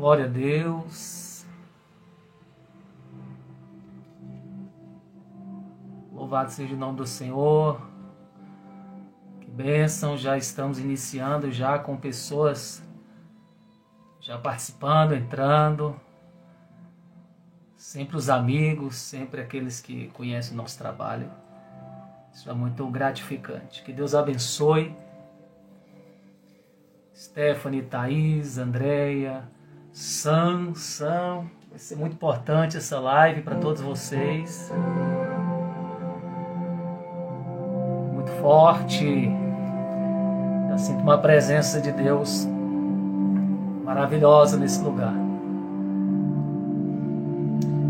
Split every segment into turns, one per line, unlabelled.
Glória a Deus. Louvado seja o nome do Senhor. Que bênção, já estamos iniciando já com pessoas já participando, entrando. Sempre os amigos, sempre aqueles que conhecem o nosso trabalho. Isso é muito gratificante. Que Deus abençoe. Stephanie, Thaís, Andréia, Sam, Sam. Vai ser muito importante essa live para todos vocês. Muito forte. Eu sinto uma presença de Deus maravilhosa nesse lugar.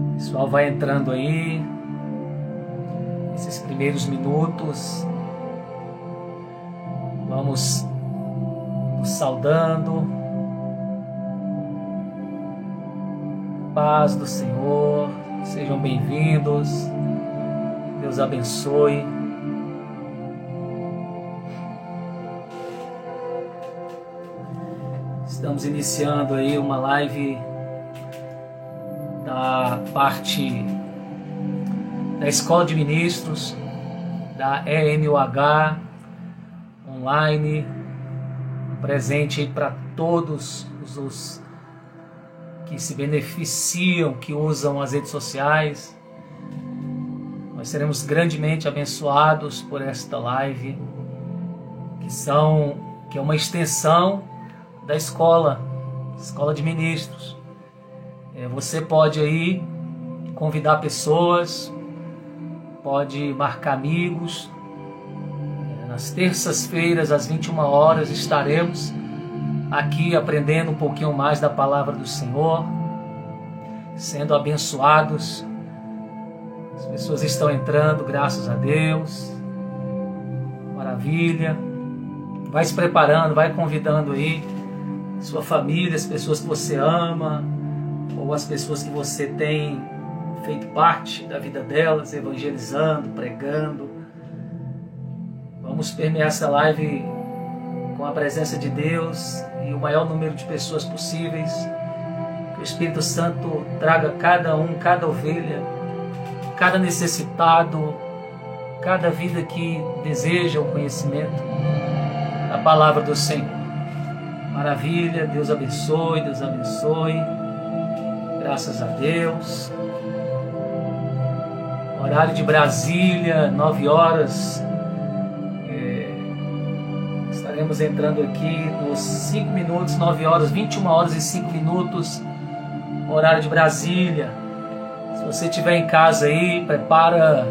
O pessoal vai entrando aí. Esses primeiros minutos. Vamos nos saudando paz do Senhor. Sejam bem-vindos. Deus abençoe. Estamos iniciando aí uma live da parte da Escola de Ministros, da EMUH, online, presente para todos os que se beneficiam, que usam as redes sociais. Nós seremos grandemente abençoados por esta live, que são que é uma extensão da escola, escola de ministros. É, você pode aí convidar pessoas, pode marcar amigos. É, nas terças-feiras às 21 horas estaremos aqui aprendendo um pouquinho mais da palavra do Senhor, sendo abençoados. As pessoas estão entrando, graças a Deus. Maravilha. Vai se preparando, vai convidando aí sua família, as pessoas que você ama, ou as pessoas que você tem feito parte da vida delas, evangelizando, pregando. Vamos permear essa live com a presença de Deus e o maior número de pessoas possíveis. Que o Espírito Santo traga cada um, cada ovelha, cada necessitado, cada vida que deseja o conhecimento da palavra do Senhor. Maravilha, Deus abençoe, Deus abençoe. Graças a Deus. Horário de Brasília, 9 horas estaremos entrando aqui nos 5 minutos, 9 horas, 21 horas e 5 minutos, horário de Brasília. Se você estiver em casa aí, prepara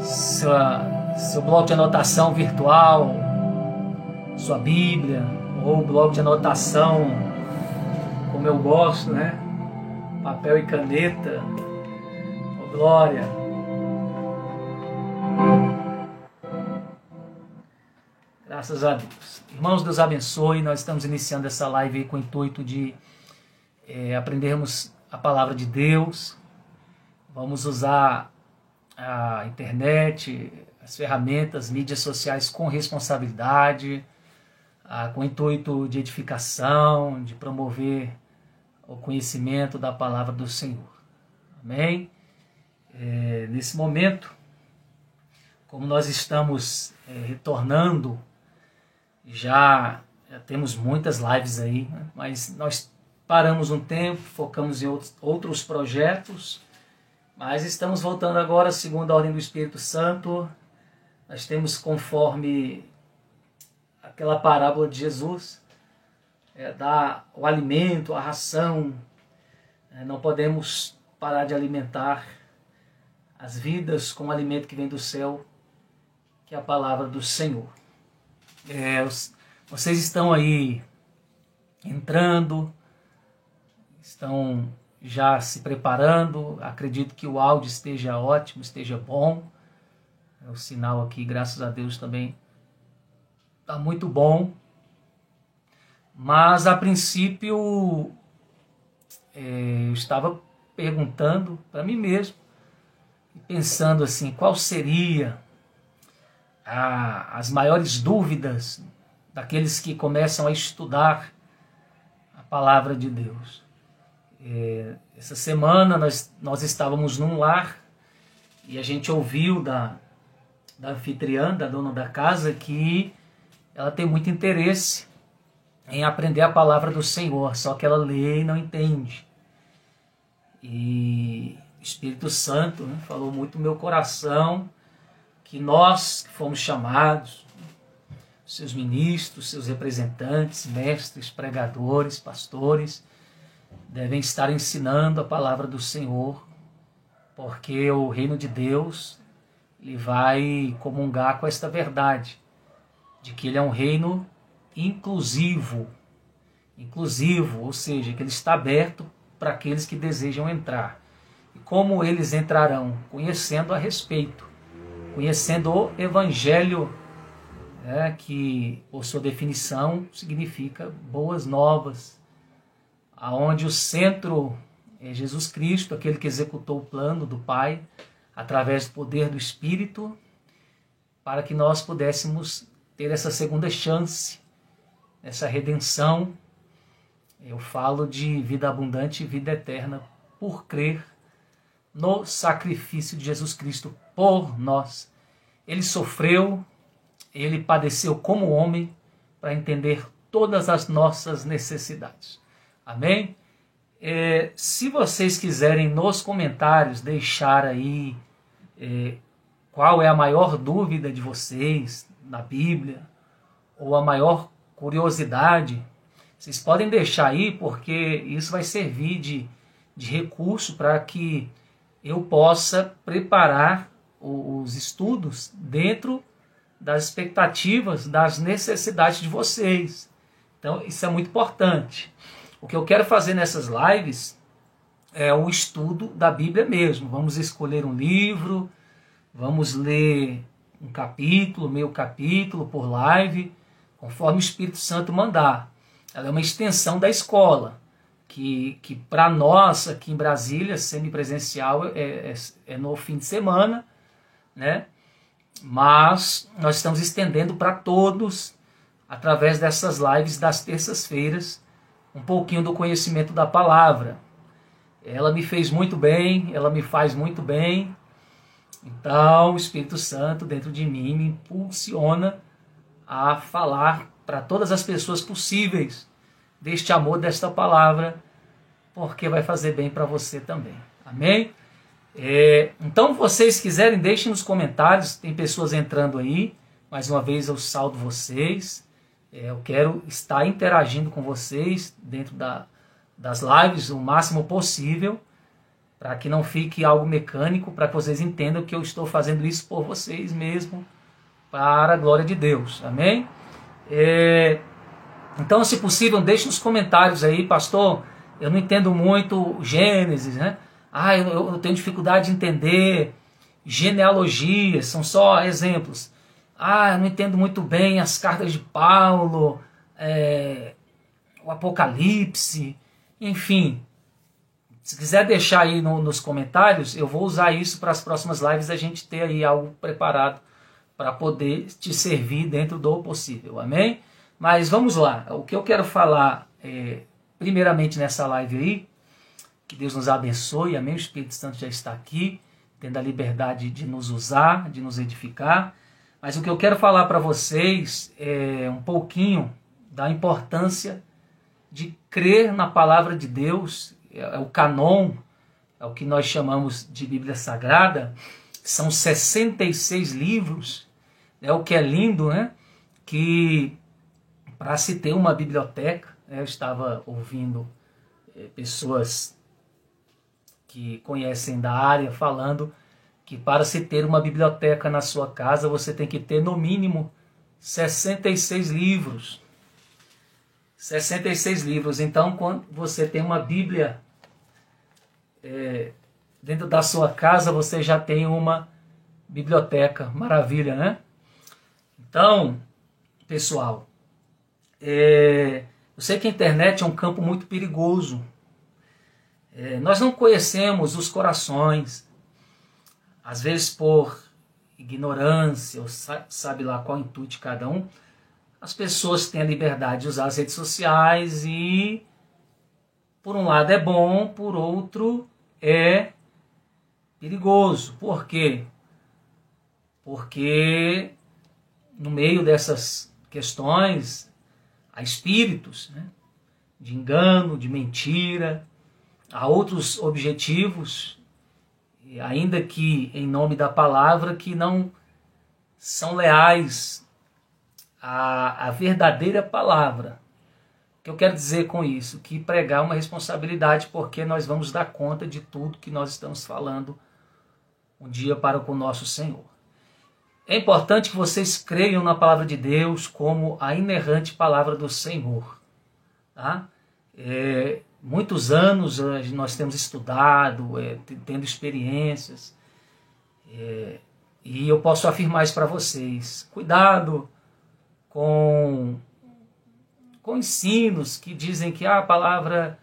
sua, seu bloco de anotação virtual, sua Bíblia, ou bloco de anotação, como eu gosto, né? Papel e caneta. Oh, glória. Graças a Deus. Irmãos, Deus abençoe. Nós estamos iniciando essa live com o intuito de é, aprendermos a palavra de Deus. Vamos usar a internet, as ferramentas, mídias sociais com responsabilidade, ah, com o intuito de edificação, de promover o conhecimento da palavra do Senhor. Amém? É, nesse momento, como nós estamos é, retornando já, já temos muitas lives aí, né? mas nós paramos um tempo, focamos em outros, projetos, mas estamos voltando agora segundo a ordem do Espírito Santo. Nós temos conforme aquela parábola de Jesus, é, dar o alimento, a ração. É, não podemos parar de alimentar as vidas com o alimento que vem do céu, que é a palavra do Senhor. É, vocês estão aí entrando, estão já se preparando. Acredito que o áudio esteja ótimo, esteja bom. É o sinal aqui, graças a Deus, também está muito bom. Mas a princípio é, eu estava perguntando para mim mesmo, pensando assim, qual seria a, as maiores dúvidas daqueles que começam a estudar a palavra de Deus. É, essa semana nós, nós estávamos num lar e a gente ouviu da, da anfitriã, da dona da casa, que ela tem muito interesse em aprender a palavra do Senhor, só que ela lê e não entende. E o Espírito Santo né, falou muito no meu coração que nós que fomos chamados, seus ministros, seus representantes, mestres, pregadores, pastores, devem estar ensinando a palavra do Senhor, porque o reino de Deus ele vai comungar com esta verdade de que ele é um reino inclusivo, inclusivo, ou seja, que ele está aberto para aqueles que desejam entrar. E como eles entrarão? Conhecendo a respeito, conhecendo o Evangelho, né, que por sua definição significa boas novas, aonde o centro é Jesus Cristo, aquele que executou o plano do Pai através do poder do Espírito, para que nós pudéssemos ter essa segunda chance, essa redenção. Eu falo de vida abundante e vida eterna por crer no sacrifício de Jesus Cristo por nós. Ele sofreu, ele padeceu como homem para entender todas as nossas necessidades. Amém? É, se vocês quiserem nos comentários deixar aí é, qual é a maior dúvida de vocês na Bíblia, ou a maior curiosidade, vocês podem deixar aí, porque isso vai servir de, de recurso para que eu possa preparar os estudos dentro das expectativas, das necessidades de vocês. Então, isso é muito importante. O que eu quero fazer nessas lives é o estudo da Bíblia mesmo. Vamos escolher um livro, vamos ler um capítulo, meio capítulo por live, conforme o Espírito Santo mandar. Ela é uma extensão da escola, que, que para nós aqui em Brasília, semipresencial, é, é, é no fim de semana, né? Mas nós estamos estendendo para todos, através dessas lives das terças-feiras, um pouquinho do conhecimento da palavra. Ela me fez muito bem, ela me faz muito bem. Então, o Espírito Santo dentro de mim me impulsiona a falar para todas as pessoas possíveis deste amor, desta palavra, porque vai fazer bem para você também. Amém? É, então, vocês quiserem, deixem nos comentários. Tem pessoas entrando aí. Mais uma vez, eu saldo vocês. É, eu quero estar interagindo com vocês dentro da, das lives o máximo possível, para que não fique algo mecânico, para que vocês entendam que eu estou fazendo isso por vocês mesmo, para a glória de Deus. Amém? É, então, se possível, deixe nos comentários aí, pastor. Eu não entendo muito Gênesis, né? Ah, eu, eu tenho dificuldade de entender genealogias, são só exemplos ah, eu não entendo muito bem as cartas de Paulo, é, o Apocalipse, enfim. Se quiser deixar aí no, nos comentários, eu vou usar isso para as próximas lives a gente ter aí algo preparado para poder te servir dentro do possível, amém? Mas vamos lá, o que eu quero falar é, primeiramente nessa live aí, que Deus nos abençoe, amém? O Espírito Santo já está aqui, tendo a liberdade de nos usar, de nos edificar. Mas o que eu quero falar para vocês é um pouquinho da importância de crer na palavra de Deus, é o canon, é o que nós chamamos de Bíblia Sagrada, são 66 livros, é o que é lindo, né? Que para se ter uma biblioteca, né, eu estava ouvindo é, pessoas que conhecem da área falando que para se ter uma biblioteca na sua casa você tem que ter no mínimo 66 livros. 66 livros. Então, quando você tem uma Bíblia é, dentro da sua casa, você já tem uma biblioteca. Maravilha, né? Então, pessoal, é, eu sei que a internet é um campo muito perigoso. É, nós não conhecemos os corações, às vezes por ignorância, ou sabe lá qual intuito de cada um, as pessoas têm a liberdade de usar as redes sociais e por um lado é bom, por outro é perigoso. Por quê? Porque no meio dessas questões há espíritos né, de engano, de mentira, há outros objetivos, ainda que em nome da palavra, que não são leais à, à verdadeira palavra. O que eu quero dizer com isso? Que pregar é uma responsabilidade, porque nós vamos dar conta de tudo que nós estamos falando um dia para com o nosso Senhor. É importante que vocês creiam na palavra de Deus como a inerrante palavra do Senhor. Tá? É, muitos anos nós temos estudado, é, tendo experiências, é, e eu posso afirmar isso para vocês. Cuidado com, com ensinos que dizem que ah, a palavra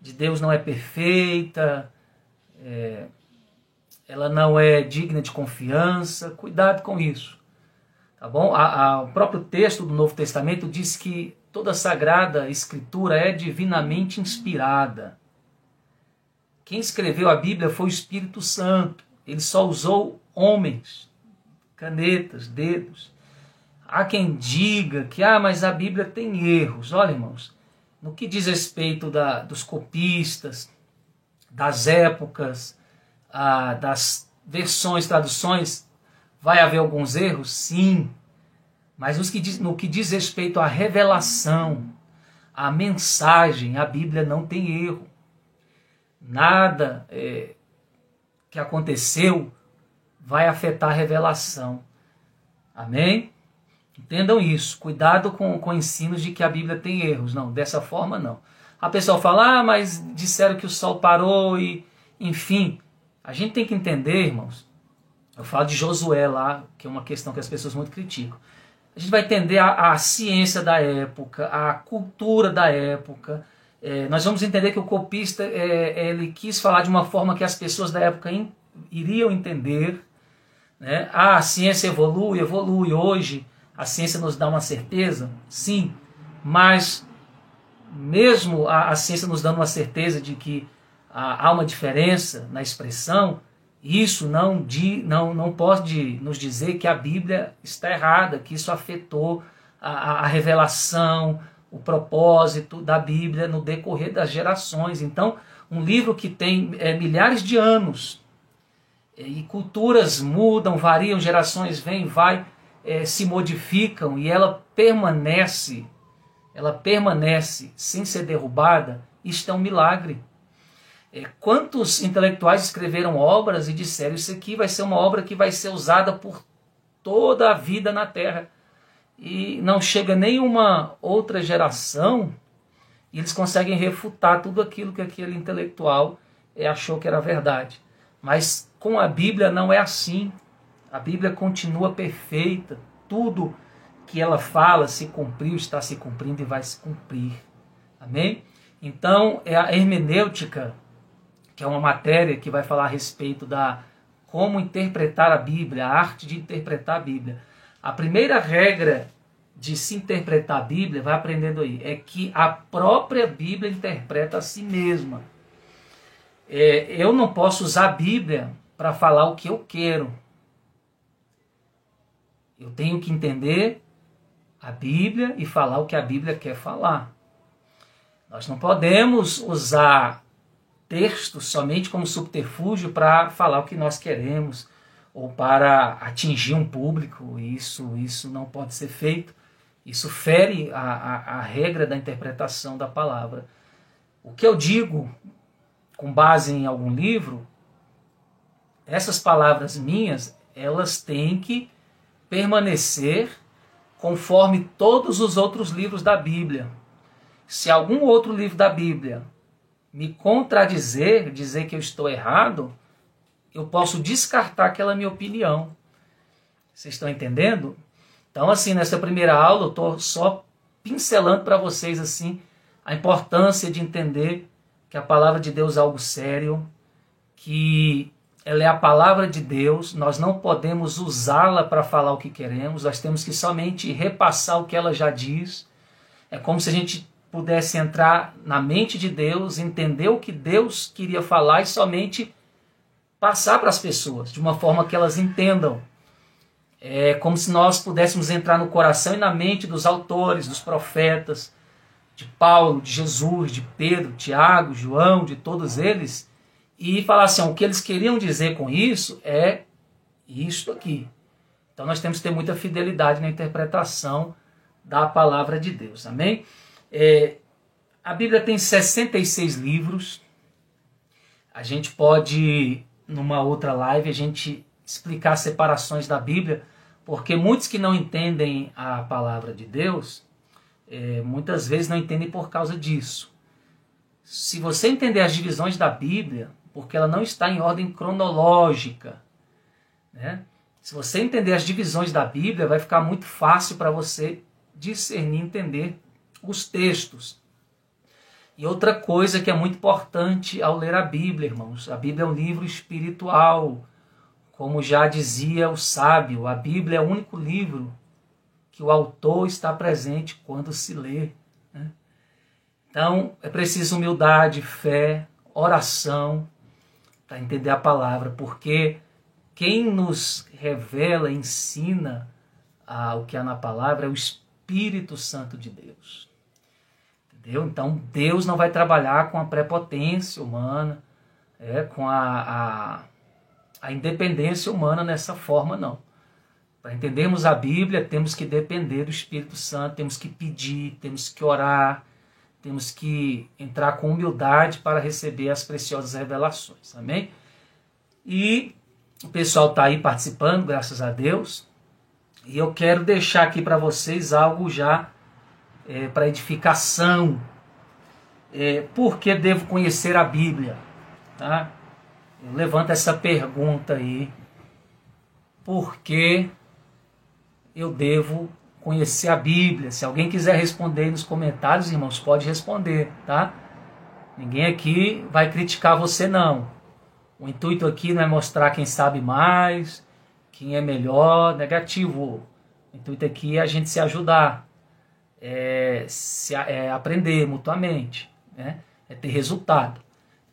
de Deus não é perfeita, é, ela não é digna de confiança. Cuidado com isso. Tá bom? A, a, o próprio texto do Novo Testamento diz que toda a sagrada escritura é divinamente inspirada. Quem escreveu a Bíblia foi o Espírito Santo. Ele só usou homens, canetas, dedos. Há quem diga que ah, mas a Bíblia tem erros. Olha, irmãos, no que diz respeito da, dos copistas, das épocas, ah, das versões, traduções, vai haver alguns erros? Sim. Mas que, diz, no que diz respeito à revelação, à mensagem, a Bíblia não tem erro. Nada é, que aconteceu vai afetar a revelação. Amém? Entendam isso. Cuidado com, com ensinos de que a Bíblia tem erros. Não, dessa forma não. A pessoa fala, ah, mas disseram que o sol parou e, enfim. A gente tem que entender, irmãos. Eu falo de Josué lá, que é uma questão que as pessoas muito criticam. A gente vai entender a, a ciência da época, a cultura da época. É, nós vamos entender que o copista é, ele quis falar de uma forma que as pessoas da época in, iriam entender. Né? Ah, a ciência evolui, evolui. Hoje a ciência nos dá uma certeza? Sim, mas mesmo a, a ciência nos dando uma certeza de que há uma diferença na expressão, isso não, di, não, não pode nos dizer que a Bíblia está errada, que isso afetou a, a revelação, o propósito da Bíblia no decorrer das gerações. Então, um livro que tem é, milhares de anos e culturas mudam, variam, gerações vêm, vai, é, se modificam e ela permanece, ela permanece sem ser derrubada, isto é um milagre. É, quantos intelectuais escreveram obras e disseram isso aqui vai ser uma obra que vai ser usada por toda a vida na Terra e não chega nenhuma outra geração e eles conseguem refutar tudo aquilo que aquele intelectual é, achou que era verdade. Mas com a Bíblia não é assim. A Bíblia continua perfeita. Tudo que ela fala se cumpriu, está se cumprindo e vai se cumprir. Amém? Então, é a hermenêutica que é uma matéria que vai falar a respeito da como interpretar a Bíblia, a arte de interpretar a Bíblia. A primeira regra de se interpretar a Bíblia, vai aprendendo aí, é que a própria Bíblia interpreta a si mesma. É, eu não posso usar a Bíblia para falar o que eu quero. Eu tenho que entender a Bíblia e falar o que a Bíblia quer falar. Nós não podemos usar texto somente como subterfúgio para falar o que nós queremos ou para atingir um público. Isso, isso não pode ser feito. Isso fere a, a, a regra da interpretação da palavra. O que eu digo, com base em algum livro, essas palavras minhas, elas têm que permanecer conforme todos os outros livros da Bíblia. Se algum outro livro da Bíblia me contradizer, dizer que eu estou errado, eu posso descartar aquela minha opinião. Vocês estão entendendo? Então, assim, nessa primeira aula, eu estou só pincelando para vocês assim a importância de entender que a palavra de Deus é algo sério, que ela é a palavra de Deus, nós não podemos usá-la para falar o que queremos, nós temos que somente repassar o que ela já diz. É como se a gente pudesse entrar na mente de Deus, entender o que Deus queria falar e somente passar para as pessoas, de uma forma que elas entendam. É como se nós pudéssemos entrar no coração e na mente dos autores, dos profetas, de Paulo, de Jesus, de Pedro, Tiago, João, de todos eles, e falar assim: o que eles queriam dizer com isso é isto aqui. Então nós temos que ter muita fidelidade na interpretação da palavra de Deus. Amém? É, a Bíblia tem 66 livros. A gente pode, numa outra live, a gente explicar separações da Bíblia, porque muitos que não entendem a palavra de Deus, é, muitas vezes não entendem por causa disso. Se você entender as divisões da Bíblia, porque ela não está em ordem cronológica, né? Se você entender as divisões da Bíblia, vai ficar muito fácil para você discernir, entender os textos. E outra coisa que é muito importante ao ler a Bíblia, irmãos, a Bíblia é um livro espiritual. Como já dizia o sábio, a Bíblia é o único livro que o autor está presente quando se lê. Né? Então é preciso humildade, fé, oração para entender a palavra, porque quem nos revela, ensina ah, o que há na palavra é o Espírito Santo de Deus. Entendeu? Então Deus não vai trabalhar com a prepotência humana, é, com a, a, a independência humana nessa forma, não. Para entendermos a Bíblia, temos que depender do Espírito Santo, temos que pedir, temos que orar, temos que entrar com humildade para receber as preciosas revelações. Amém? E o pessoal está aí participando, graças a Deus. E eu quero deixar aqui para vocês algo já é, para edificação. É, por que devo conhecer a Bíblia? Tá? Eu levanto essa pergunta aí. Por que eu devo conhecer a Bíblia? Se alguém quiser responder nos comentários, irmãos, pode responder, tá? Ninguém aqui vai criticar você não. O intuito aqui não é mostrar quem sabe mais, quem é melhor, negativo. O intuito aqui é a gente se ajudar é, se, é aprender mutuamente, né? é ter resultado.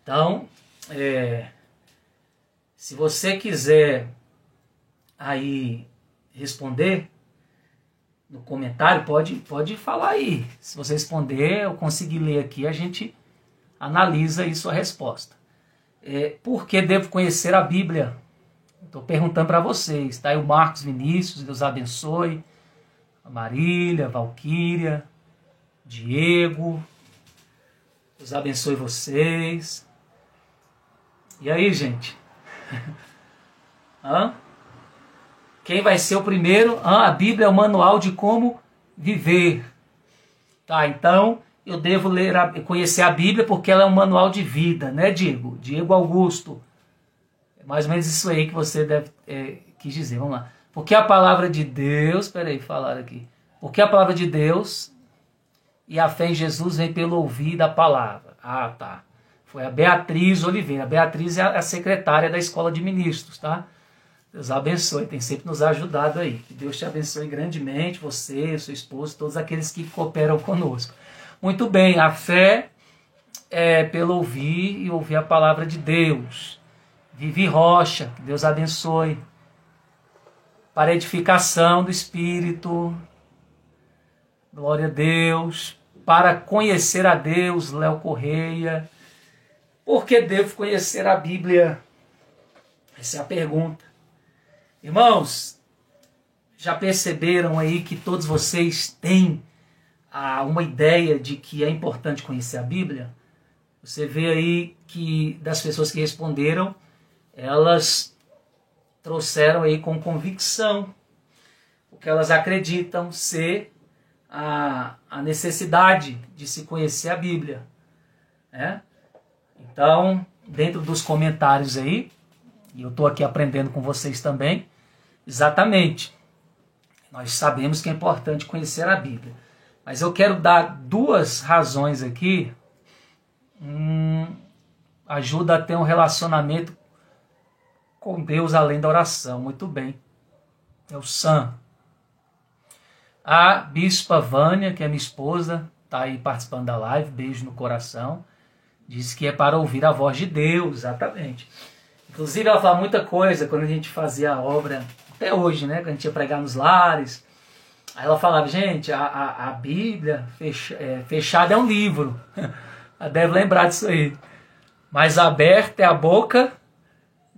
Então, é, se você quiser aí responder no comentário, pode, pode falar aí. Se você responder, eu conseguir ler aqui, a gente analisa aí sua resposta. É, por que devo conhecer a Bíblia? Estou perguntando para vocês. Aí o Marcos Vinícius, Deus abençoe Marília, Valquíria, Diego. Deus abençoe vocês. E aí, gente? Hã? Quem vai ser o primeiro? Hã? A Bíblia é o manual de como viver. Tá, então eu devo ler a, conhecer a Bíblia porque ela é um manual de vida, né, Diego? Diego Augusto. É mais ou menos isso aí que você deve é, quis dizer. Vamos lá. Porque a palavra de Deus, peraí, falar aqui. Porque a palavra de Deus e a fé em Jesus vem pelo ouvir da palavra. Ah, tá. Foi a Beatriz Oliveira. A Beatriz é a secretária da Escola de Ministros, tá? Deus abençoe, tem sempre nos ajudado aí. Que Deus te abençoe grandemente, você, seu esposo, todos aqueles que cooperam conosco. Muito bem, a fé é pelo ouvir e ouvir a palavra de Deus. Vivi Rocha, que Deus abençoe para edificação do Espírito. Glória a Deus. Para conhecer a Deus, Léo Correia. Por que devo conhecer a Bíblia? Essa é a pergunta. Irmãos, já perceberam aí que todos vocês têm ah, uma ideia de que é importante conhecer a Bíblia? Você vê aí que das pessoas que responderam, elas trouxeram aí com convicção o que elas acreditam ser a, a necessidade de se conhecer a Bíblia. Né? Então, dentro dos comentários aí, e eu estou aqui aprendendo com vocês também, exatamente, nós sabemos que é importante conhecer a Bíblia. Mas eu quero dar duas razões aqui. Hum, ajuda a ter um relacionamento com Deus além da oração. Muito bem. É o Sam. A bispa Vânia, que é minha esposa, está aí participando da live, beijo no coração. Diz que é para ouvir a voz de Deus, exatamente. Inclusive, ela fala muita coisa quando a gente fazia a obra, até hoje, né? Quando a gente ia pregar nos lares. Aí ela falava, gente, a, a, a Bíblia fecha, é, fechada é um livro. ela deve lembrar disso aí. Mas aberta é a boca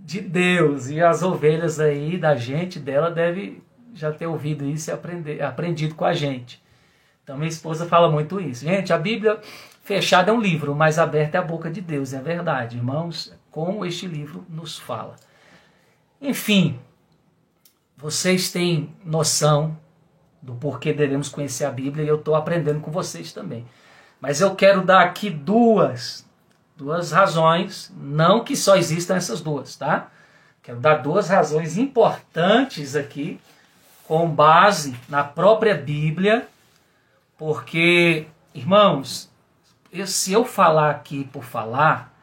de Deus. E as ovelhas aí da gente, dela, deve já ter ouvido isso e aprender, aprendido com a gente. Então minha esposa fala muito isso. Gente, a Bíblia fechada é um livro, mas aberta é a boca de Deus, é verdade, irmãos como este livro nos fala. Enfim, vocês têm noção do porquê devemos conhecer a Bíblia e eu estou aprendendo com vocês também. Mas eu quero dar aqui duas, duas razões, não que só existam essas duas, tá? Quero dar duas razões importantes aqui, com base na própria Bíblia, porque, irmãos, se eu falar aqui por falar,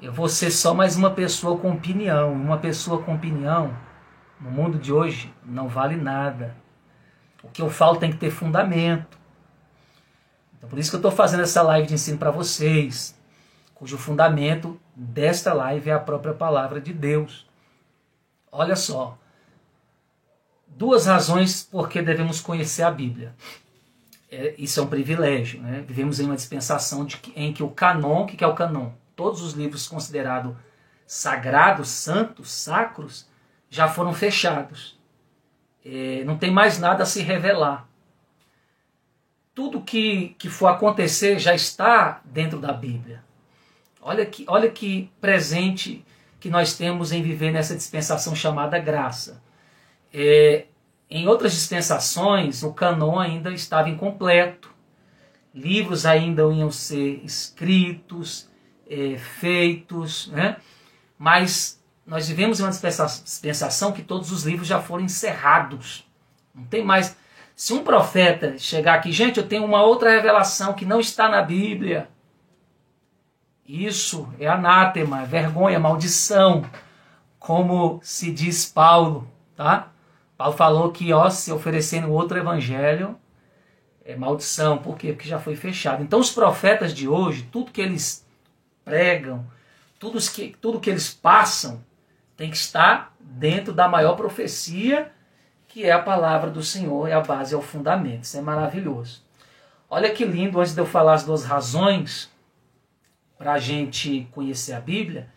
eu vou ser só mais uma pessoa com opinião. Uma pessoa com opinião, no mundo de hoje, não vale nada. O que eu falo tem que ter fundamento. Então, por isso que eu estou fazendo essa live de ensino para vocês, cujo fundamento desta live é a própria palavra de Deus. Olha só. Duas razões por que devemos conhecer a Bíblia. É, isso é um privilégio. Né? Vivemos em uma dispensação de, em que o canon, o que é o canon? todos os livros considerados sagrados, santos, sacros, já foram fechados. É, não tem mais nada a se revelar. Tudo que, que for acontecer já está dentro da Bíblia. Olha que, olha que presente que nós temos em viver nessa dispensação chamada graça. É, em outras dispensações, o canon ainda estava incompleto. Livros ainda iam ser escritos, é, feitos, né? mas nós vivemos uma dispensação que todos os livros já foram encerrados. Não tem mais. Se um profeta chegar aqui, gente, eu tenho uma outra revelação que não está na Bíblia. Isso é anátema, é vergonha, maldição, como se diz Paulo, tá? Paulo falou que, ó, se oferecendo outro evangelho, é maldição. Por quê? Porque já foi fechado. Então, os profetas de hoje, tudo que eles pregam, tudo que, tudo que eles passam tem que estar dentro da maior profecia, que é a palavra do Senhor, é a base, é o fundamento. Isso é maravilhoso. Olha que lindo, antes de eu falar as duas razões para a gente conhecer a Bíblia,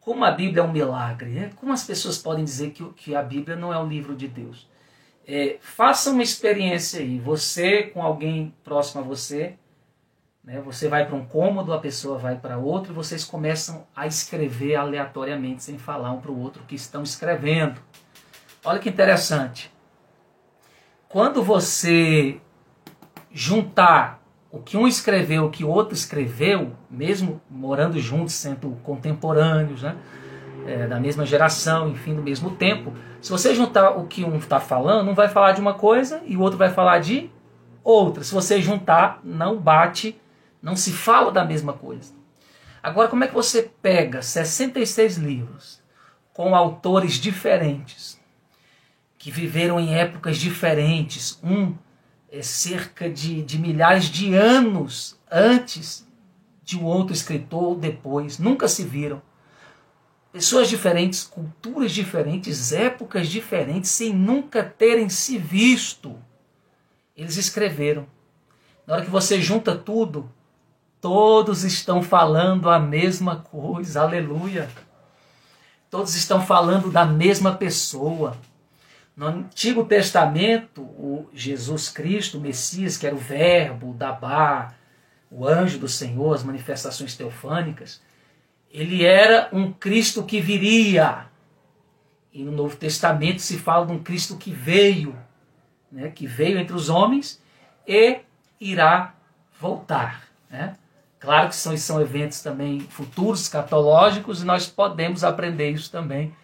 como a Bíblia é um milagre, né? como as pessoas podem dizer que, que a Bíblia não é o livro de Deus? É, faça uma experiência aí, você com alguém próximo a você, né? Você vai para um cômodo, a pessoa vai para outro e vocês começam a escrever aleatoriamente, sem falar um para o outro que estão escrevendo. Olha que interessante. Quando você juntar o que um escreveu, o que outro escreveu, mesmo morando juntos, sendo contemporâneos, né? É, da mesma geração, enfim, do mesmo tempo, se você juntar o que um está falando, um vai falar de uma coisa e o outro vai falar de outra. Se você juntar, não bate não se fala da mesma coisa. Agora, como é que você pega 66 livros com autores diferentes, que viveram em épocas diferentes, um é cerca de, de milhares de anos antes de um outro escritor ou depois, nunca se viram. Pessoas diferentes, culturas diferentes, épocas diferentes, sem nunca terem se visto. Eles escreveram. Na hora que você junta tudo, Todos estão falando a mesma coisa, aleluia. Todos estão falando da mesma pessoa. No Antigo Testamento, o Jesus Cristo, o Messias, que era o Verbo, o Dabá, o anjo do Senhor, as manifestações teofânicas, ele era um Cristo que viria. E no Novo Testamento se fala de um Cristo que veio, né, que veio entre os homens e irá voltar. Né? Claro que são, são eventos também futuros, catológicos, e nós podemos aprender isso também.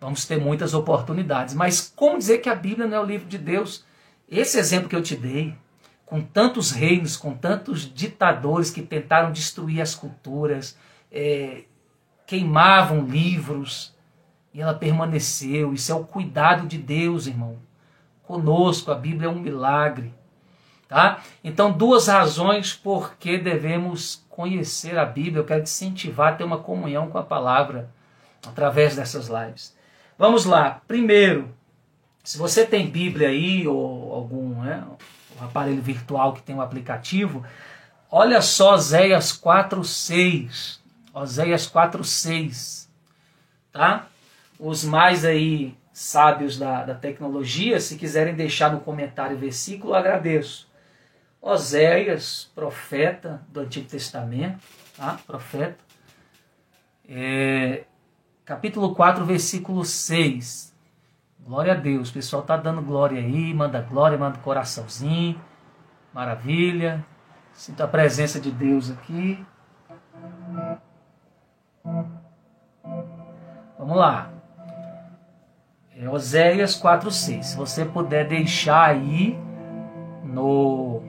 Vamos ter muitas oportunidades. Mas como dizer que a Bíblia não é o livro de Deus? Esse exemplo que eu te dei, com tantos reinos, com tantos ditadores que tentaram destruir as culturas, é, queimavam livros, e ela permaneceu. Isso é o cuidado de Deus, irmão. Conosco, a Bíblia é um milagre. Tá? Então, duas razões por que devemos conhecer a Bíblia. Eu quero te incentivar a ter uma comunhão com a palavra através dessas lives. Vamos lá. Primeiro, se você tem Bíblia aí ou algum né, um aparelho virtual que tem um aplicativo, olha só Oséias 4:6. Oséias 4:6. Tá? Os mais aí sábios da, da tecnologia, se quiserem deixar no comentário o versículo, agradeço. Oséias, profeta do Antigo Testamento, tá? profeta, é, capítulo 4, versículo 6. Glória a Deus, o pessoal tá dando glória aí, manda glória, manda coraçãozinho, maravilha. Sinto a presença de Deus aqui. Vamos lá. É Oséias 4,6. Se você puder deixar aí no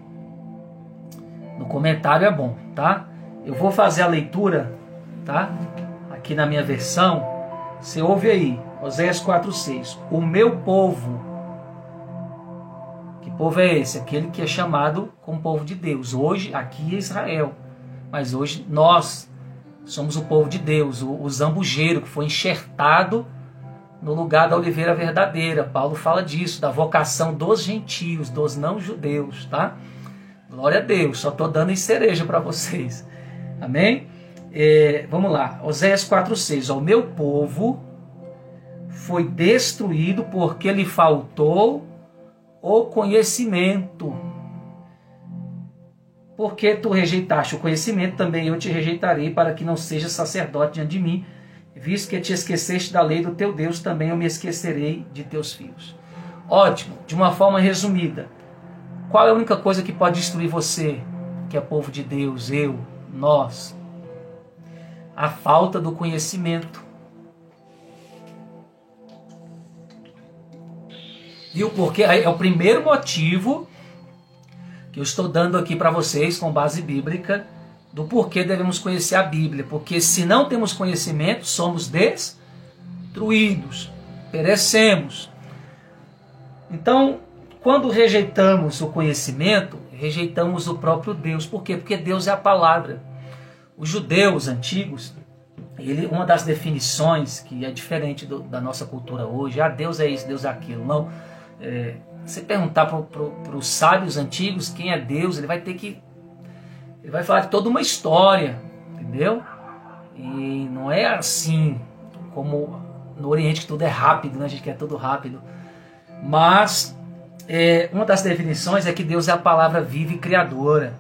no comentário é bom, tá? Eu vou fazer a leitura, tá? Aqui na minha versão. Você ouve aí, Oséias 4,6. O meu povo. Que povo é esse? Aquele que é chamado como povo de Deus. Hoje, aqui é Israel. Mas hoje nós somos o povo de Deus, o, o zambujeiro que foi enxertado no lugar da oliveira verdadeira. Paulo fala disso, da vocação dos gentios, dos não-judeus, tá? Glória a Deus, só estou dando cereja para vocês. Amém? É, vamos lá, Oséias 4,6. O meu povo foi destruído porque lhe faltou o conhecimento. Porque tu rejeitaste o conhecimento, também eu te rejeitarei, para que não seja sacerdote diante de mim. Visto que te esqueceste da lei do teu Deus, também eu me esquecerei de teus filhos. Ótimo, de uma forma resumida. Qual é a única coisa que pode destruir você, que é povo de Deus, eu, nós? A falta do conhecimento. Viu? Porque é o primeiro motivo que eu estou dando aqui para vocês com base bíblica do porquê devemos conhecer a Bíblia. Porque se não temos conhecimento, somos destruídos, perecemos. Então, quando rejeitamos o conhecimento, rejeitamos o próprio Deus. Por quê? Porque Deus é a palavra. Os judeus antigos, ele, uma das definições que é diferente do, da nossa cultura hoje, ah, Deus é isso, Deus é aquilo. Não. É, você perguntar para os sábios antigos quem é Deus, ele vai ter que. Ele vai falar de toda uma história, entendeu? E não é assim como no Oriente que tudo é rápido, né? a gente quer tudo rápido. Mas é, uma das definições é que Deus é a palavra viva e criadora.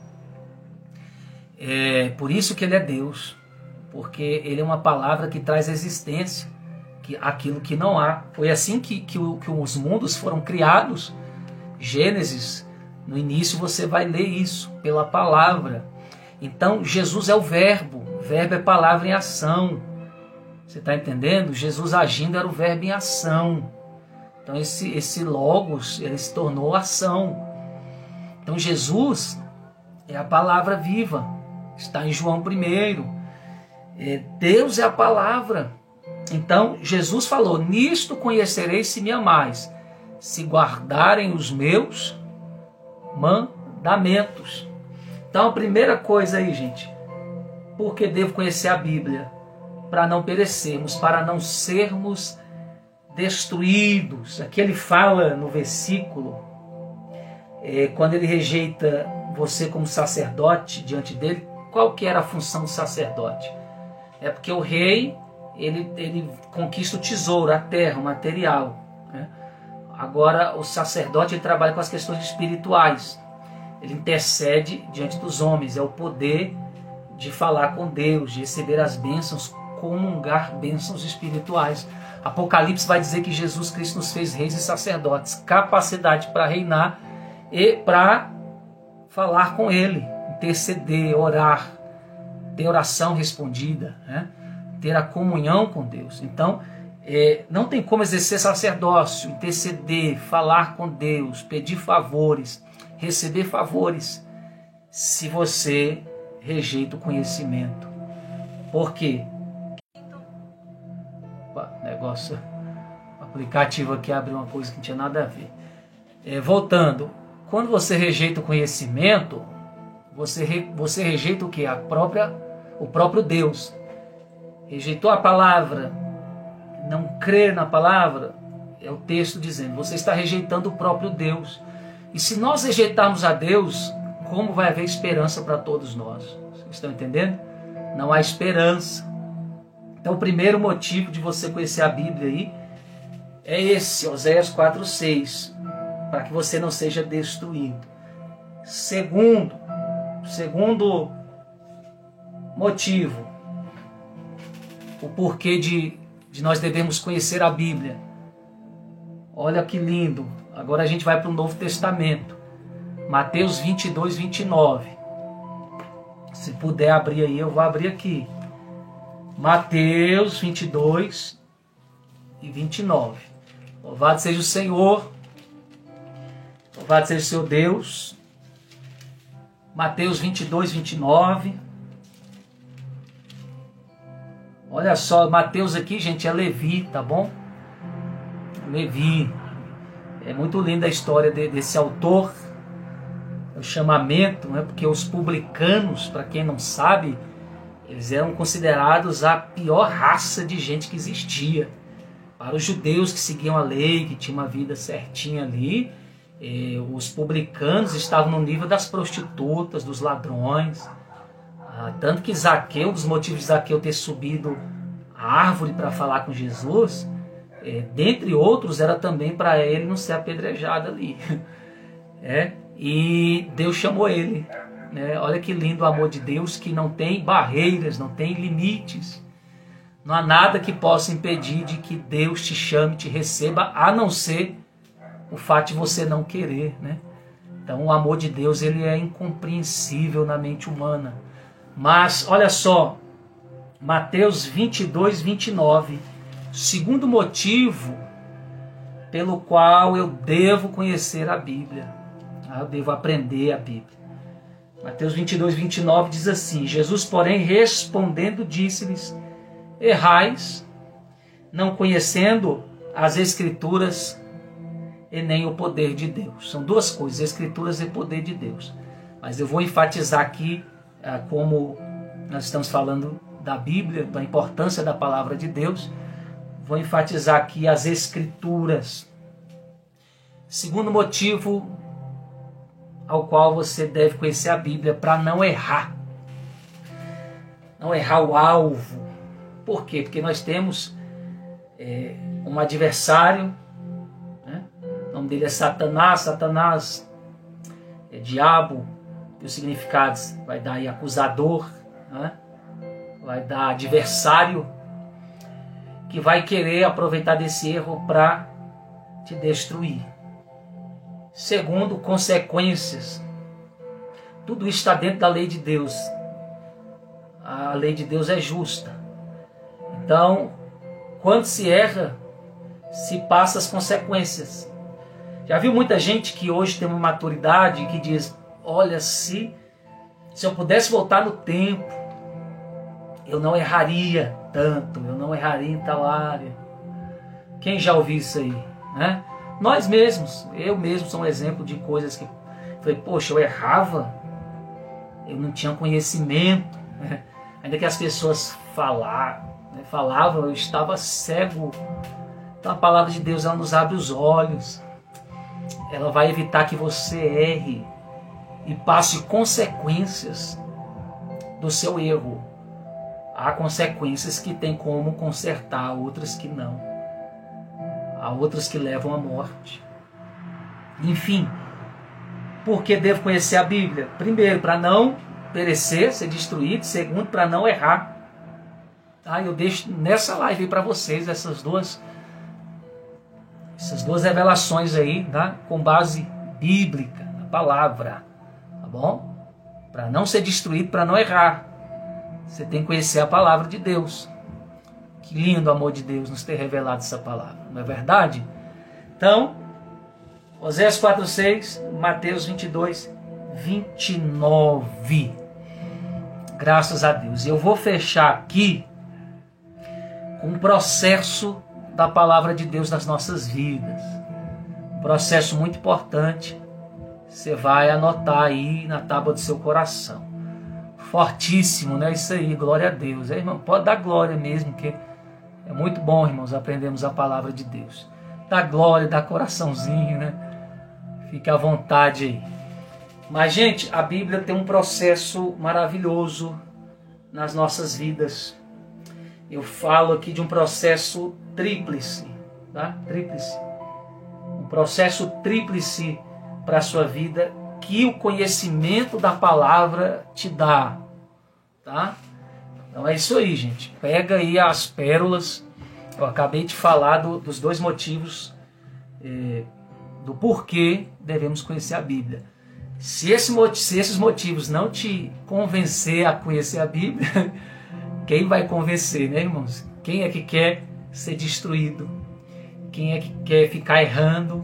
É por isso que ele é Deus, porque ele é uma palavra que traz existência, que aquilo que não há. Foi assim que, que, que os mundos foram criados. Gênesis, no início você vai ler isso pela palavra. Então Jesus é o verbo, verbo é palavra em ação. Você está entendendo? Jesus agindo era o verbo em ação. Então esse, esse logos, ele se tornou ação. Então Jesus é a palavra viva. Está em João 1. É, Deus é a palavra. Então Jesus falou: Nisto conhecereis se me amais, se guardarem os meus mandamentos. Então a primeira coisa aí, gente, porque devo conhecer a Bíblia? Para não perecermos, para não sermos destruídos. Aqui ele fala no versículo, é, quando ele rejeita você como sacerdote diante dele, qual que era a função do sacerdote? É porque o rei ele, ele conquista o tesouro, a terra, o material. Né? Agora o sacerdote ele trabalha com as questões espirituais. Ele intercede diante dos homens, é o poder de falar com Deus, de receber as bênçãos, comungar bênçãos espirituais. Apocalipse vai dizer que Jesus Cristo nos fez reis e sacerdotes, capacidade para reinar e para falar com Ele, interceder, orar, ter oração respondida, né? ter a comunhão com Deus. Então, é, não tem como exercer sacerdócio, interceder, falar com Deus, pedir favores, receber favores, se você rejeita o conhecimento. Por quê? Opa, negócio. O aplicativo aqui abriu uma coisa que não tinha nada a ver. É, voltando. quando você rejeita o conhecimento, você, re, você rejeita o que? A própria, o próprio Deus. Rejeitou a palavra, não crê na palavra, é o texto dizendo, você está rejeitando o próprio Deus. E se nós rejeitarmos a Deus, como vai haver esperança para todos nós? Vocês estão entendendo? Não há esperança. Então, o primeiro motivo de você conhecer a Bíblia aí é esse, Oséias 4:6, para que você não seja destruído. Segundo, segundo motivo, o porquê de, de nós devemos conhecer a Bíblia. Olha que lindo. Agora a gente vai para o Novo Testamento. Mateus 22, 29. Se puder abrir aí, eu vou abrir aqui. Mateus 22 e 29. Louvado seja o Senhor. Louvado seja o seu Deus. Mateus 22, 29. Olha só, Mateus aqui, gente, é Levi, tá bom? Levi. É muito linda a história de, desse autor, o chamamento, né? porque os publicanos, para quem não sabe, eles eram considerados a pior raça de gente que existia. Para os judeus que seguiam a lei, que tinham uma vida certinha ali, eh, os publicanos estavam no nível das prostitutas, dos ladrões. Ah, tanto que Zaqueu, um dos motivos de Zaqueu ter subido a árvore para falar com Jesus, é, dentre outros, era também para ele não ser apedrejado ali. É, e Deus chamou ele. Né? Olha que lindo o amor de Deus que não tem barreiras, não tem limites. Não há nada que possa impedir de que Deus te chame, te receba, a não ser o fato de você não querer. Né? Então o amor de Deus ele é incompreensível na mente humana. Mas olha só, Mateus 22, 29 Segundo motivo pelo qual eu devo conhecer a Bíblia. Eu devo aprender a Bíblia. Mateus 22, 29 diz assim: Jesus, porém, respondendo, disse-lhes: Errais, não conhecendo as Escrituras e nem o poder de Deus. São duas coisas, Escrituras e poder de Deus. Mas eu vou enfatizar aqui, ah, como nós estamos falando da Bíblia, da importância da palavra de Deus Vou enfatizar aqui as Escrituras. Segundo motivo ao qual você deve conhecer a Bíblia para não errar. Não errar o alvo. Por quê? Porque nós temos é, um adversário, nome dele é Satanás. Satanás é diabo, e os significados vai dar aí acusador, né? vai dar adversário que vai querer aproveitar desse erro para te destruir. Segundo, consequências. Tudo isso está dentro da lei de Deus. A lei de Deus é justa. Então, quando se erra, se passa as consequências. Já viu muita gente que hoje tem uma maturidade que diz: Olha, se, se eu pudesse voltar no tempo, eu não erraria tanto, eu não erraria em tal área. Quem já ouviu isso aí? Né? Nós mesmos, eu mesmo sou um exemplo de coisas que falei, poxa, eu errava, eu não tinha conhecimento, né? ainda que as pessoas falavam, né? falavam, eu estava cego. Então a palavra de Deus ela nos abre os olhos, ela vai evitar que você erre e passe consequências do seu erro há consequências que tem como consertar, outras que não. Há outras que levam à morte. Enfim, por que devo conhecer a Bíblia? Primeiro, para não perecer, ser destruído. Segundo, para não errar. Tá? Eu deixo nessa live para vocês essas duas essas duas revelações aí, tá? com base bíblica, na palavra, tá bom? Para não ser destruído, para não errar. Você tem que conhecer a palavra de Deus. Que lindo o amor de Deus nos ter revelado essa palavra, não é verdade? Então, Oséias 4,6, Mateus 22, 29. Graças a Deus. Eu vou fechar aqui com um processo da palavra de Deus nas nossas vidas. Processo muito importante. você vai anotar aí na tábua do seu coração. Fortíssimo, né? Isso aí, glória a Deus. É, irmão, pode dar glória mesmo, que é muito bom, irmãos, aprendermos a palavra de Deus. Dá glória, dá coraçãozinho, né? Fique à vontade aí. Mas, gente, a Bíblia tem um processo maravilhoso nas nossas vidas. Eu falo aqui de um processo tríplice, tá? Tríplice. Um processo tríplice para a sua vida que o conhecimento da palavra te dá, tá? Então é isso aí, gente. Pega aí as pérolas. Eu acabei de falar do, dos dois motivos eh, do porquê devemos conhecer a Bíblia. Se, esse, se esses motivos não te convencer a conhecer a Bíblia, quem vai convencer, né, irmãos? Quem é que quer ser destruído? Quem é que quer ficar errando,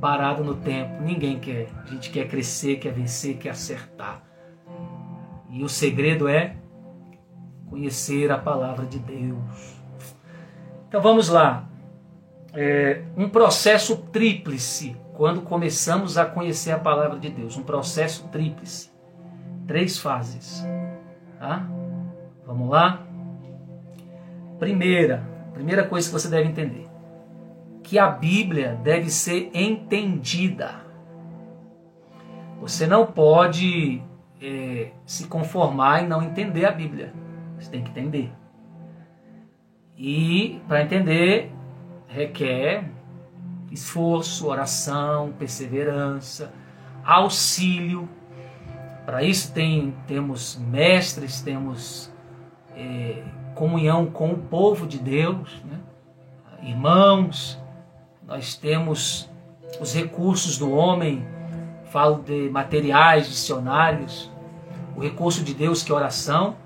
parado no tempo? Ninguém quer. A gente quer crescer, quer vencer, quer acertar. E o segredo é conhecer a palavra de Deus. Então vamos lá. É um processo tríplice quando começamos a conhecer a palavra de Deus. Um processo tríplice. Três fases. Tá? Vamos lá? Primeira, primeira coisa que você deve entender. Que a Bíblia deve ser entendida. Você não pode é, se conformar e não entender a Bíblia. Você tem que entender. E para entender requer esforço, oração, perseverança, auxílio. Para isso tem, temos mestres, temos é, comunhão com o povo de Deus, né? irmãos, nós temos os recursos do homem, falo de materiais, dicionários, o recurso de Deus que é oração,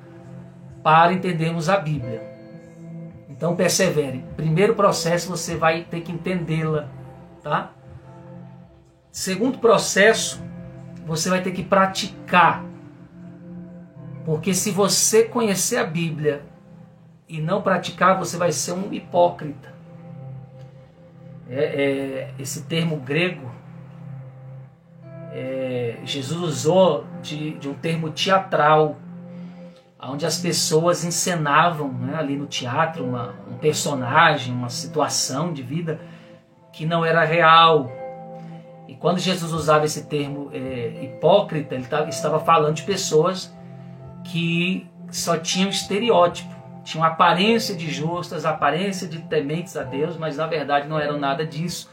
para entendermos a Bíblia. Então persevere. Primeiro processo você vai ter que entendê-la, tá? Segundo processo, você vai ter que praticar. Porque se você conhecer a Bíblia e não praticar, você vai ser um hipócrita. É, é, esse termo grego, é, Jesus usou de, de um termo teatral onde as pessoas encenavam né, ali no teatro uma, um personagem, uma situação de vida que não era real. E quando Jesus usava esse termo é, hipócrita, ele estava falando de pessoas que só tinham estereótipo, tinham aparência de justas, aparência de tementes a Deus, mas na verdade não eram nada disso,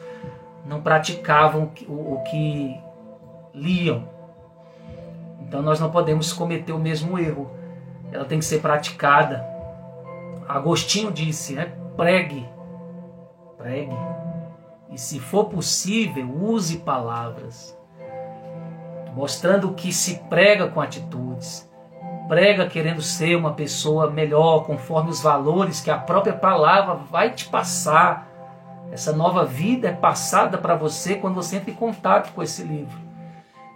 não praticavam o, o que liam. Então nós não podemos cometer o mesmo erro ela tem que ser praticada. Agostinho disse, né? Pregue, pregue. E se for possível, use palavras, mostrando que se prega com atitudes. Prega querendo ser uma pessoa melhor, conforme os valores que a própria palavra vai te passar. Essa nova vida é passada para você quando você entra em contato com esse livro.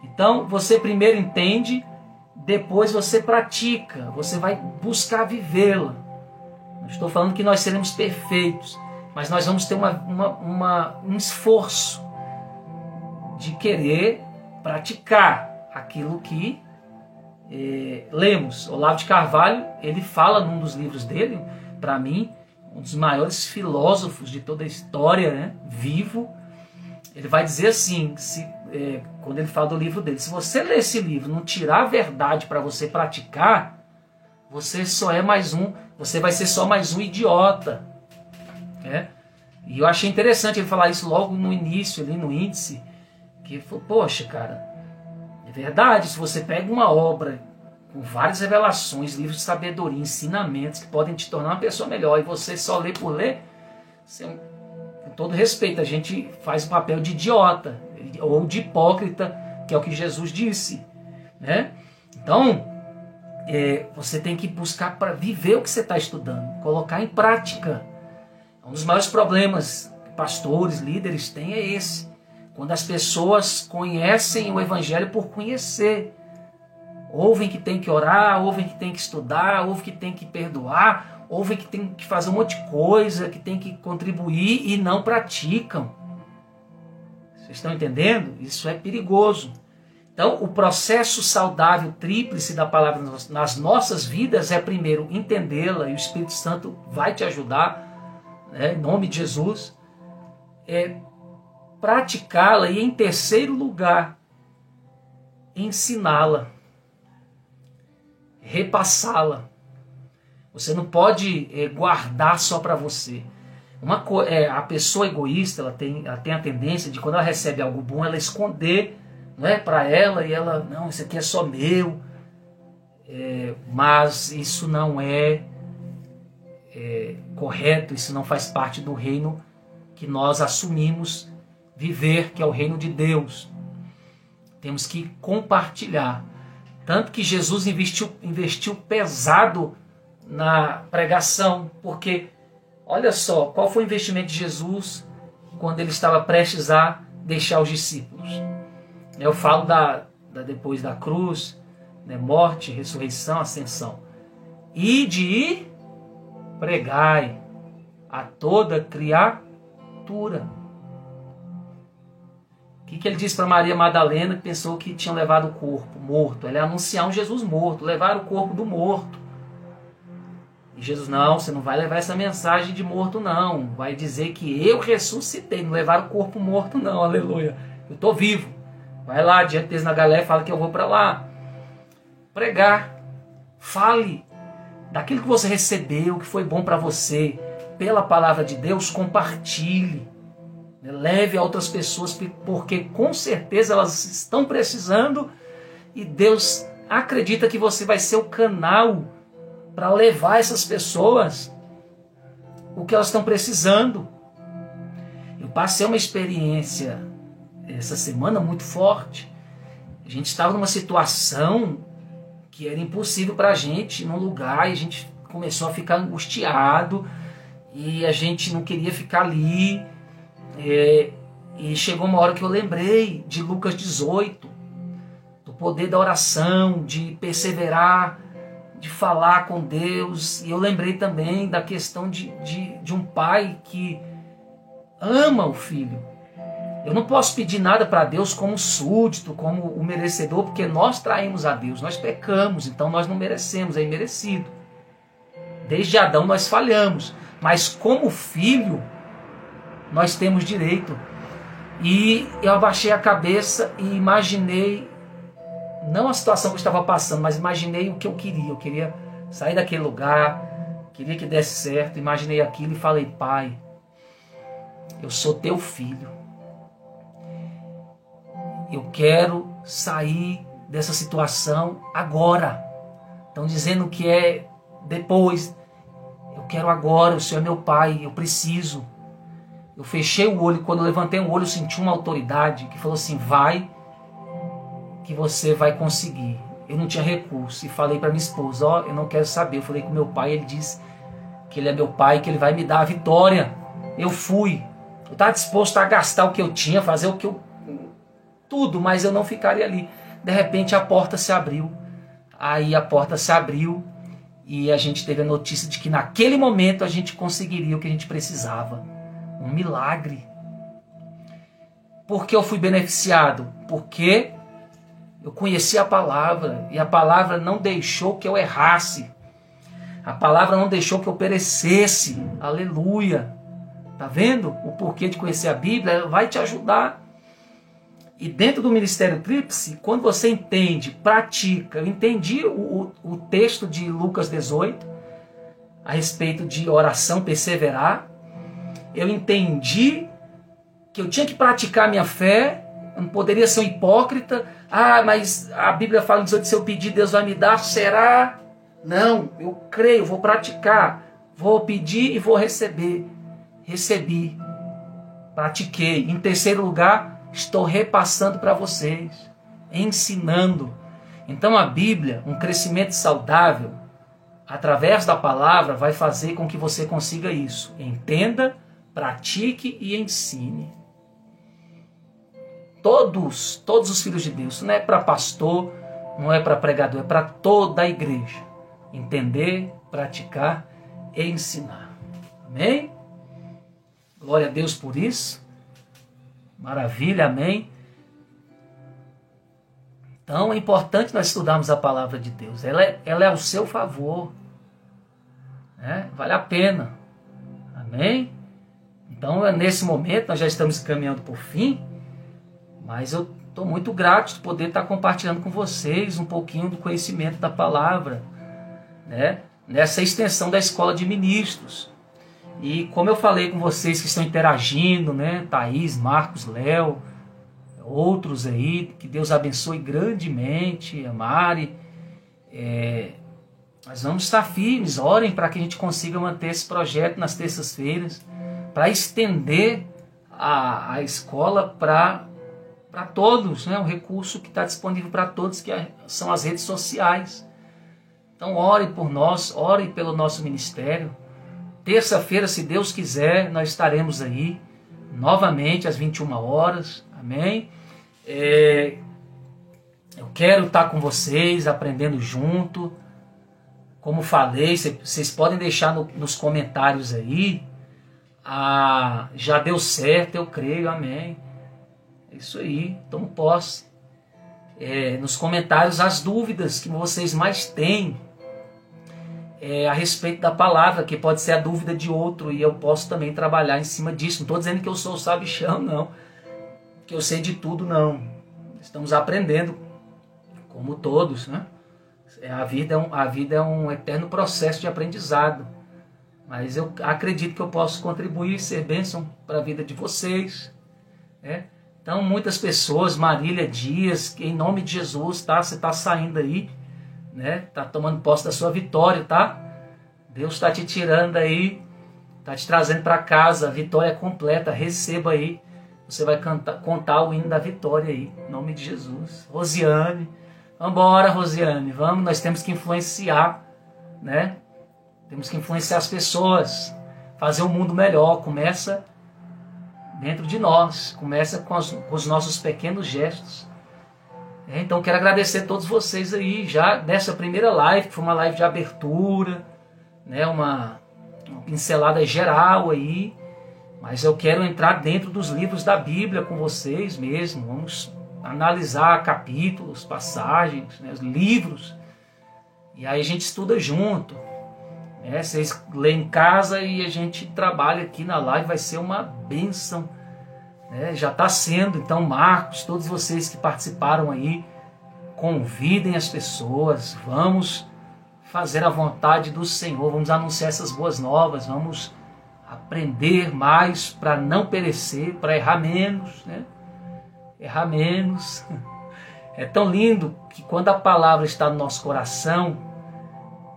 Então, você primeiro entende depois você pratica, você vai buscar vivê-la. Não estou falando que nós seremos perfeitos, mas nós vamos ter uma, uma, uma, um esforço de querer praticar aquilo que eh, lemos. Olavo de Carvalho, ele fala num dos livros dele, para mim, um dos maiores filósofos de toda a história, né, vivo. Ele vai dizer assim: se é, quando ele fala do livro dele, se você ler esse livro, não tirar a verdade para você praticar, você só é mais um, você vai ser só mais um idiota. É? E eu achei interessante ele falar isso logo no início, ali no índice, que falou, poxa, cara, é verdade, se você pega uma obra com várias revelações, livros de sabedoria, ensinamentos que podem te tornar uma pessoa melhor, e você só lê por ler, você, com todo respeito, a gente faz o papel de idiota ou de hipócrita, que é o que Jesus disse. Né? Então, é, você tem que buscar para viver o que você está estudando, colocar em prática. Um dos maiores problemas que pastores, líderes têm é esse. Quando as pessoas conhecem o Evangelho por conhecer. Ouvem que tem que orar, ouvem que tem que estudar, ouvem que tem que perdoar, ouvem que tem que fazer um monte de coisa, que tem que contribuir e não praticam. Vocês estão entendendo? Isso é perigoso. Então, o processo saudável tríplice da palavra nas nossas vidas é primeiro entendê-la e o Espírito Santo vai te ajudar, né, em nome de Jesus, é praticá-la e, em terceiro lugar, ensiná-la, repassá-la. Você não pode é, guardar só para você. Uma, é, a pessoa egoísta ela tem, ela tem a tendência de, quando ela recebe algo bom, ela esconder não é para ela e ela, não, isso aqui é só meu. É, mas isso não é, é correto, isso não faz parte do reino que nós assumimos viver, que é o reino de Deus. Temos que compartilhar. Tanto que Jesus investiu, investiu pesado na pregação, porque olha só, qual foi o investimento de Jesus quando ele estava prestes a deixar os discípulos? Eu falo da, da depois da cruz, né, morte, ressurreição, ascensão. E de pregai a toda criatura. O que, que ele disse para Maria Madalena, que pensou que tinham levado o corpo morto? Ele anunciar um Jesus morto, levar o corpo do morto. E Jesus, não, você não vai levar essa mensagem de morto, não. Vai dizer que eu ressuscitei, não levar o corpo morto, não, aleluia. Eu estou vivo. Vai lá diante deles na galera fala que eu vou para lá. Pregar. Fale daquilo que você recebeu, que foi bom para você. Pela palavra de Deus, compartilhe. Leve a outras pessoas, porque com certeza elas estão precisando e Deus acredita que você vai ser o canal para levar essas pessoas o que elas estão precisando. Eu passei uma experiência essa semana muito forte. A gente estava numa situação que era impossível para a gente, num lugar, e a gente começou a ficar angustiado e a gente não queria ficar ali. É, e chegou uma hora que eu lembrei de Lucas 18, do poder da oração, de perseverar, de falar com Deus. E eu lembrei também da questão de, de, de um pai que ama o filho eu não posso pedir nada para Deus como súdito, como o merecedor, porque nós traímos a Deus, nós pecamos, então nós não merecemos, é imerecido. Desde Adão nós falhamos, mas como filho, nós temos direito. E eu abaixei a cabeça e imaginei, não a situação que eu estava passando, mas imaginei o que eu queria. Eu queria sair daquele lugar, queria que desse certo. Imaginei aquilo e falei: Pai, eu sou teu filho eu quero sair dessa situação agora. Estão dizendo que é depois. Eu quero agora, o Senhor é meu Pai, eu preciso. Eu fechei o olho, quando eu levantei o olho, eu senti uma autoridade que falou assim: vai, que você vai conseguir. Eu não tinha recurso. E falei para minha esposa: ó, oh, eu não quero saber. Eu falei com meu pai, ele disse que ele é meu pai, que ele vai me dar a vitória. Eu fui. Eu estava disposto a gastar o que eu tinha, fazer o que eu tudo, mas eu não ficaria ali. De repente a porta se abriu. Aí a porta se abriu e a gente teve a notícia de que naquele momento a gente conseguiria o que a gente precisava. Um milagre. Por que eu fui beneficiado? Porque eu conheci a palavra e a palavra não deixou que eu errasse. A palavra não deixou que eu perecesse. Aleluia. Tá vendo? O porquê de conhecer a Bíblia vai te ajudar. E dentro do Ministério Tríplice, quando você entende, pratica, eu entendi o, o, o texto de Lucas 18 a respeito de oração perseverar, eu entendi que eu tinha que praticar minha fé, eu não poderia ser um hipócrita. Ah, mas a Bíblia fala que se eu pedir, Deus vai me dar, será? Não, eu creio, vou praticar, vou pedir e vou receber. Recebi, pratiquei. Em terceiro lugar, estou repassando para vocês, ensinando. Então a Bíblia, um crescimento saudável, através da palavra, vai fazer com que você consiga isso. Entenda, pratique e ensine. Todos, todos os filhos de Deus, não é para pastor, não é para pregador, é para toda a igreja. Entender, praticar e ensinar. Amém? Glória a Deus por isso. Maravilha, amém? Então é importante nós estudarmos a palavra de Deus. Ela é, ela é ao seu favor. Né? Vale a pena. Amém? Então, é nesse momento, nós já estamos caminhando por fim, mas eu estou muito grato de poder estar compartilhando com vocês um pouquinho do conhecimento da palavra, né? nessa extensão da escola de ministros. E como eu falei com vocês que estão interagindo, né? Thaís, Marcos, Léo, outros aí, que Deus abençoe grandemente, a Mari. É, nós vamos estar firmes, orem para que a gente consiga manter esse projeto nas terças-feiras, para estender a, a escola para todos, né? um recurso que está disponível para todos, que é, são as redes sociais. Então ore por nós, ore pelo nosso ministério. Terça-feira, se Deus quiser, nós estaremos aí novamente às 21 horas. Amém? É, eu quero estar com vocês, aprendendo junto. Como falei, vocês podem deixar no, nos comentários aí. Ah, já deu certo, eu creio, amém. É isso aí, tomo posse. É, nos comentários as dúvidas que vocês mais têm é, a respeito da palavra, que pode ser a dúvida de outro, e eu posso também trabalhar em cima disso. Não estou dizendo que eu sou o sabichão, não. Que eu sei de tudo, não. Estamos aprendendo, como todos, né? É, a vida, é um, a vida é um eterno processo de aprendizado. Mas eu acredito que eu posso contribuir, ser bênção para a vida de vocês. Né? Então, muitas pessoas, Marília Dias, em nome de Jesus, tá? Você está saindo aí, né? Tá tomando posse da sua vitória, tá? Deus está te tirando aí, está te trazendo para casa, vitória completa. Receba aí. Você vai cantar, contar o hino da vitória aí, em nome de Jesus. Rosiane, Vambora, Rosiane, vamos, nós temos que influenciar, né? Temos que influenciar as pessoas, fazer o um mundo melhor. Começa dentro de nós, começa com, as, com os nossos pequenos gestos. É, então quero agradecer a todos vocês aí, já nessa primeira live, que foi uma live de abertura, né? Uma, uma pincelada geral aí. Mas eu quero entrar dentro dos livros da Bíblia com vocês mesmo. Vamos analisar capítulos, passagens, né, livros. E aí a gente estuda junto. Né? Vocês lêem em casa e a gente trabalha aqui na live, vai ser uma benção. Né? Já está sendo, então, Marcos, todos vocês que participaram aí, convidem as pessoas, vamos fazer a vontade do Senhor, vamos anunciar essas boas novas, vamos aprender mais para não perecer, para errar menos, né? errar menos. É tão lindo que quando a palavra está no nosso coração,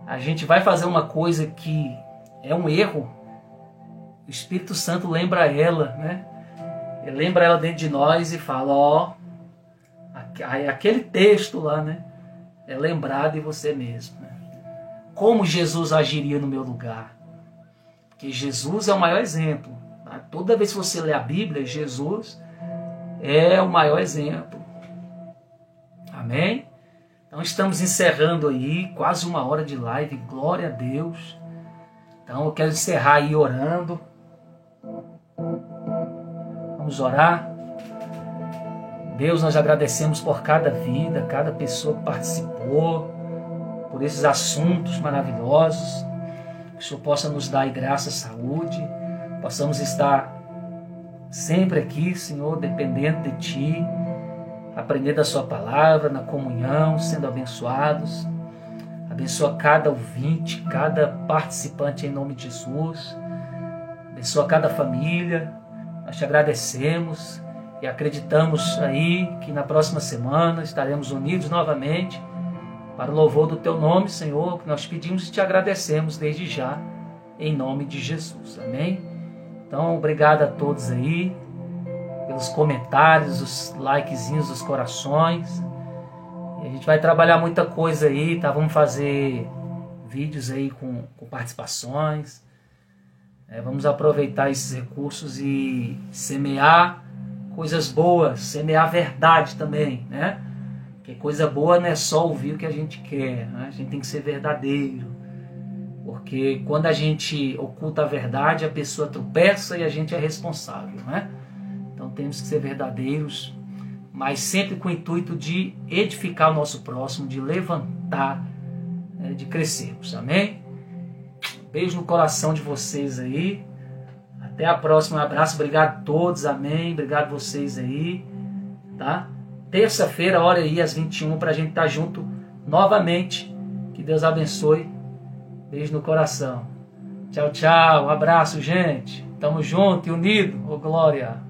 a gente vai fazer uma coisa que é um erro. O Espírito Santo lembra ela, né? Ele lembra ela dentro de nós e fala: Ó, aquele texto lá, né? É lembrado de você mesmo. Né? Como Jesus agiria no meu lugar? Porque Jesus é o maior exemplo. Tá? Toda vez que você lê a Bíblia, Jesus é o maior exemplo. Amém? Então estamos encerrando aí quase uma hora de live, glória a Deus. Então eu quero encerrar aí orando. Vamos orar. Deus, nós agradecemos por cada vida, cada pessoa que participou, por esses assuntos maravilhosos. Que o Senhor possa nos dar graça, saúde, possamos estar sempre aqui, Senhor, dependendo de Ti, aprendendo a Sua palavra, na comunhão, sendo abençoados. Abençoa cada ouvinte, cada participante em nome de Jesus. Abençoa cada família. Nós te agradecemos e acreditamos aí que na próxima semana estaremos unidos novamente para o louvor do teu nome, Senhor, que nós pedimos e te agradecemos desde já, em nome de Jesus. Amém? Então, obrigado a todos aí pelos comentários, os likezinhos dos corações. E a gente vai trabalhar muita coisa aí, tá? Vamos fazer vídeos aí com, com participações. É, vamos aproveitar esses recursos e semear coisas boas, semear verdade também, né? Porque coisa boa não é só ouvir o que a gente quer, né? a gente tem que ser verdadeiro. Porque quando a gente oculta a verdade, a pessoa tropeça e a gente é responsável, né? Temos que ser verdadeiros, mas sempre com o intuito de edificar o nosso próximo, de levantar, né, de crescermos. Amém? Beijo no coração de vocês aí. Até a próxima. Um abraço. Obrigado a todos. Amém. Obrigado a vocês aí. Tá? Terça-feira, hora aí, às 21, para a gente estar tá junto novamente. Que Deus abençoe. Beijo no coração. Tchau, tchau. Um abraço, gente. Tamo junto e unido. Ô, glória.